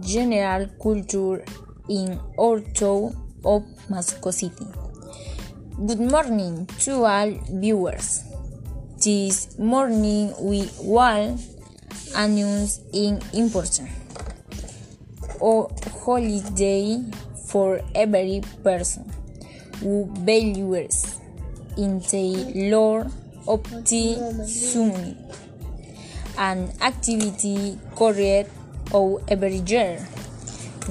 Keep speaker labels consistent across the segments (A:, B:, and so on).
A: general culture in our town of Mexico City. Good morning to all viewers. This morning we will announce an important o holiday for every person who believes in the Lord of the summit, an activity carried out every year,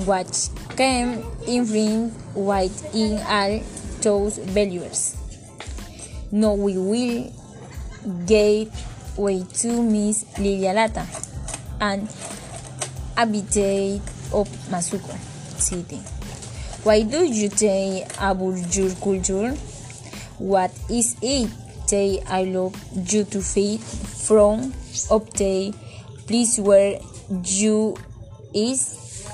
A: which came in front with in all those values. Now we will give way to Miss Lilia Lata, an habitat of Masuko City. Why do you take about your culture? What is it that I love you to feed from the place where you is?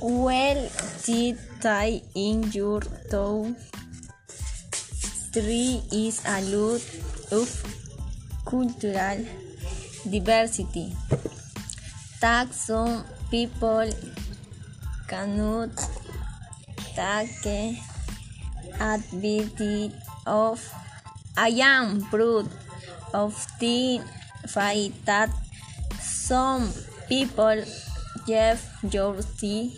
B: Well, the tie in your toe three is a lot of cultural diversity. That some people cannot take advantage of. I am proud of the fact that some people have your the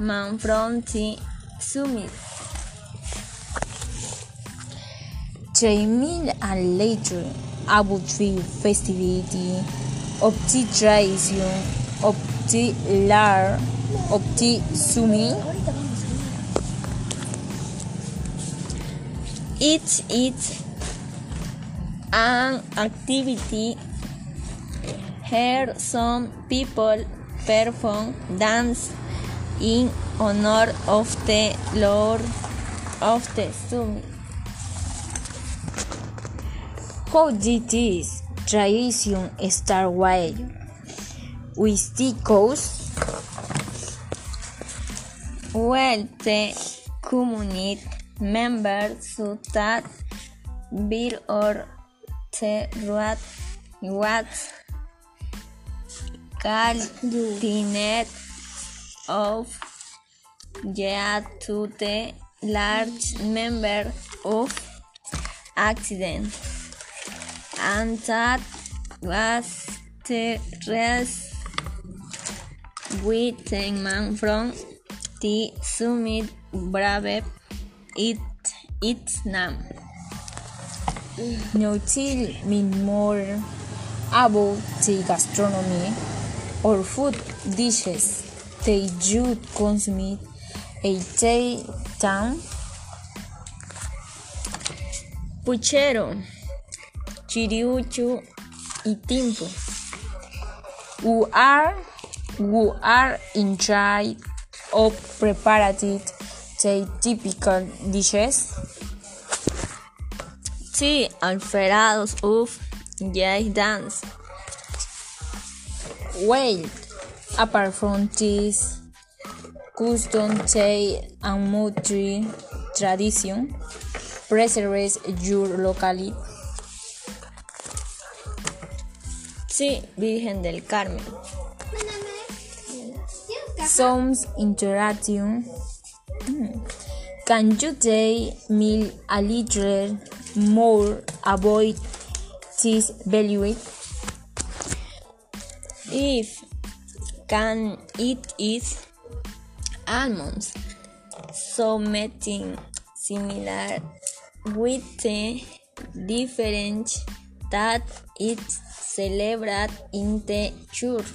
B: man from the summit.
A: Three and later, about the festivity of the tradition of the lar of the summit.
B: It is an activity here some people perform dance in honor of the Lord of the Summit.
A: How did this tradition start with? With the coast?
B: Well, the community members so that bill or the road was called the net of yeah to the large number of accidents and that was the rest with the man from the summit brave it its name.
A: Now tell me more about the gastronomy or food dishes that you consume a day time.
B: Puchero, chiriucho y timpo.
A: Who are who are in charge of preparing the typical dishes?
B: Sí, alferados of jazz dance.
A: Well, apart from this custom tale and multi tradition, preserves your locality.
B: Sí, Virgen del Carmen.
A: Sounds interesting. Can you tell me a little more about this value?
B: If can it is almonds, so making similar with the difference that it's celebrated in the church.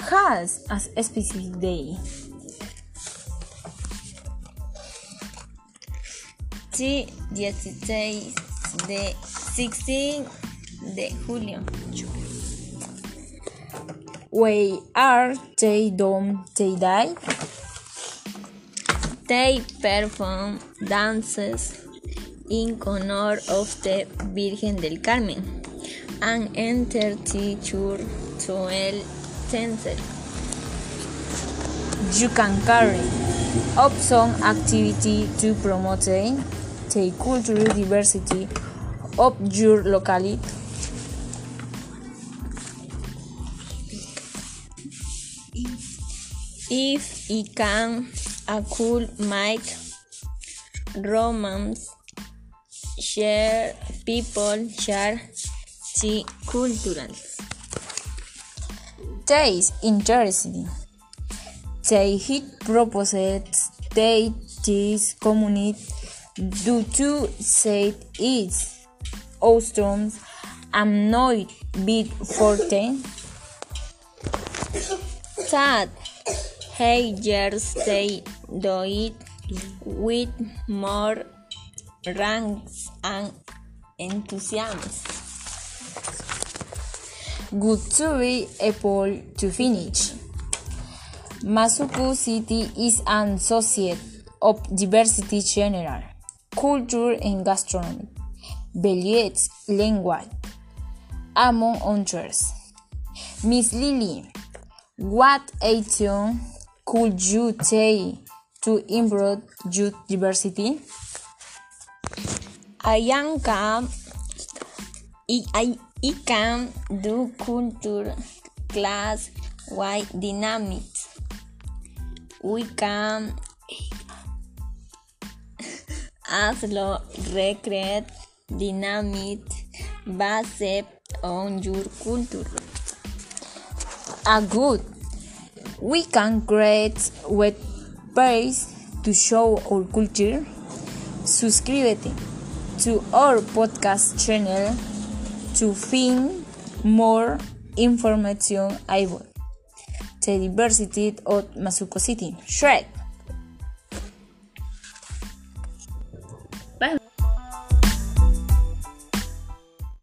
A: Has a specific day.
B: Sí, 16 de 16 de julio.
A: Why are they done they die?
B: They perform dances in honor of the Virgen del Carmen and enter the church to el censer.
A: You can carry up some activity to promote the cultural diversity of your locality.
B: If it can, a cool make romance share people share the cultural.
A: Taste interesting. They hit proposed they this community due to say its and not bit forte.
B: That Hagers they do it with more ranks and enthusiasm.
A: Good to be able to finish. Masuku City is an associate of diversity general, culture and gastronomy, beliefs, language, among others. Miss Lily, what action could you take to improve youth diversity?
B: I am can I, I can do culture class wide dynamics. We can hazlo recreate dynamics based on your culture.
A: A good. We can create web pages to show our culture. Suscríbete to our podcast channel to find more information about the diversity of Masuko City. Shrek.